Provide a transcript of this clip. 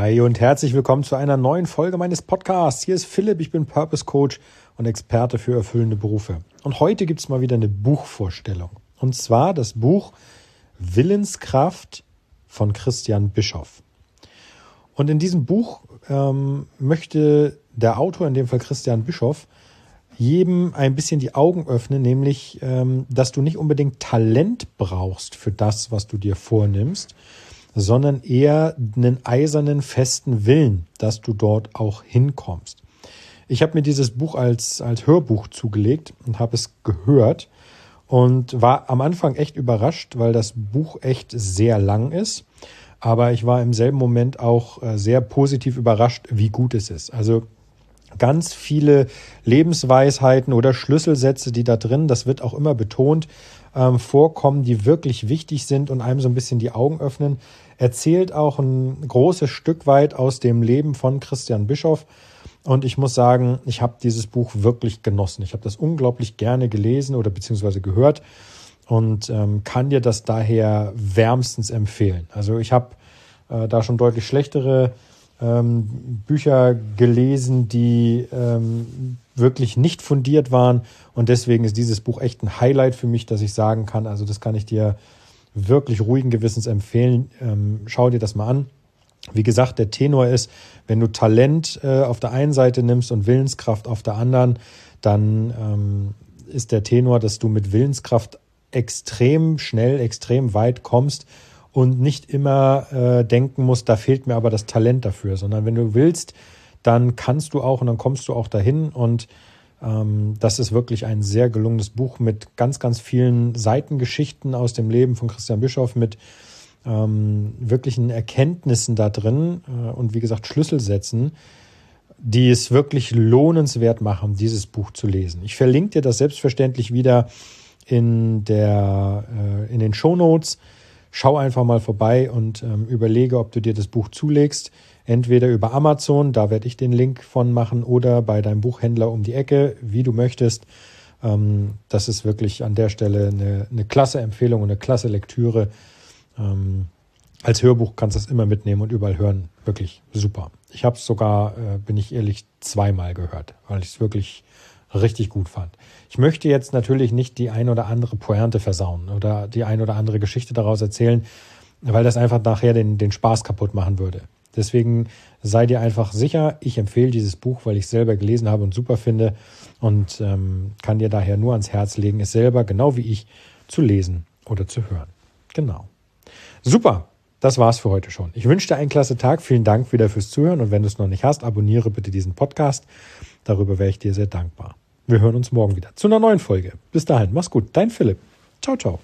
Hi und herzlich willkommen zu einer neuen Folge meines Podcasts. Hier ist Philipp, ich bin Purpose Coach und Experte für erfüllende Berufe. Und heute gibt es mal wieder eine Buchvorstellung. Und zwar das Buch Willenskraft von Christian Bischoff. Und in diesem Buch ähm, möchte der Autor, in dem Fall Christian Bischoff, jedem ein bisschen die Augen öffnen, nämlich, ähm, dass du nicht unbedingt Talent brauchst für das, was du dir vornimmst, sondern eher einen eisernen, festen Willen, dass du dort auch hinkommst. Ich habe mir dieses Buch als, als Hörbuch zugelegt und habe es gehört und war am Anfang echt überrascht, weil das Buch echt sehr lang ist. Aber ich war im selben Moment auch äh, sehr positiv überrascht, wie gut es ist. Also ganz viele Lebensweisheiten oder Schlüsselsätze, die da drin, das wird auch immer betont, ähm, vorkommen, die wirklich wichtig sind und einem so ein bisschen die Augen öffnen. Erzählt auch ein großes Stück weit aus dem Leben von Christian Bischoff. Und ich muss sagen, ich habe dieses Buch wirklich genossen. Ich habe das unglaublich gerne gelesen oder beziehungsweise gehört und ähm, kann dir das daher wärmstens empfehlen. Also ich habe äh, da schon deutlich schlechtere ähm, Bücher gelesen, die ähm, wirklich nicht fundiert waren. Und deswegen ist dieses Buch echt ein Highlight für mich, dass ich sagen kann, also das kann ich dir wirklich ruhigen Gewissens empfehlen. Ähm, schau dir das mal an. Wie gesagt, der Tenor ist, wenn du Talent äh, auf der einen Seite nimmst und Willenskraft auf der anderen, dann ähm, ist der Tenor, dass du mit Willenskraft extrem schnell, extrem weit kommst und nicht immer äh, denken musst, da fehlt mir aber das Talent dafür, sondern wenn du willst, dann kannst du auch und dann kommst du auch dahin und ähm, das ist wirklich ein sehr gelungenes Buch mit ganz, ganz vielen Seitengeschichten aus dem Leben von Christian Bischoff, mit ähm, wirklichen Erkenntnissen da drin äh, und wie gesagt Schlüsselsätzen, die es wirklich lohnenswert machen, dieses Buch zu lesen. Ich verlinke dir das selbstverständlich wieder in, der, äh, in den Show Notes schau einfach mal vorbei und ähm, überlege, ob du dir das Buch zulegst. Entweder über Amazon, da werde ich den Link von machen, oder bei deinem Buchhändler um die Ecke, wie du möchtest. Ähm, das ist wirklich an der Stelle eine, eine klasse Empfehlung und eine klasse Lektüre. Ähm, als Hörbuch kannst du es immer mitnehmen und überall hören. Wirklich super. Ich habe es sogar, äh, bin ich ehrlich, zweimal gehört, weil ich es wirklich richtig gut fand. Ich möchte jetzt natürlich nicht die ein oder andere Pointe versauen oder die ein oder andere Geschichte daraus erzählen, weil das einfach nachher den, den Spaß kaputt machen würde. Deswegen sei dir einfach sicher, ich empfehle dieses Buch, weil ich es selber gelesen habe und super finde und ähm, kann dir daher nur ans Herz legen, es selber, genau wie ich, zu lesen oder zu hören. Genau. Super, das war's für heute schon. Ich wünsche dir einen klasse Tag. Vielen Dank wieder fürs Zuhören und wenn du es noch nicht hast, abonniere bitte diesen Podcast. Darüber wäre ich dir sehr dankbar. Wir hören uns morgen wieder zu einer neuen Folge. Bis dahin, mach's gut. Dein Philipp. Ciao, ciao.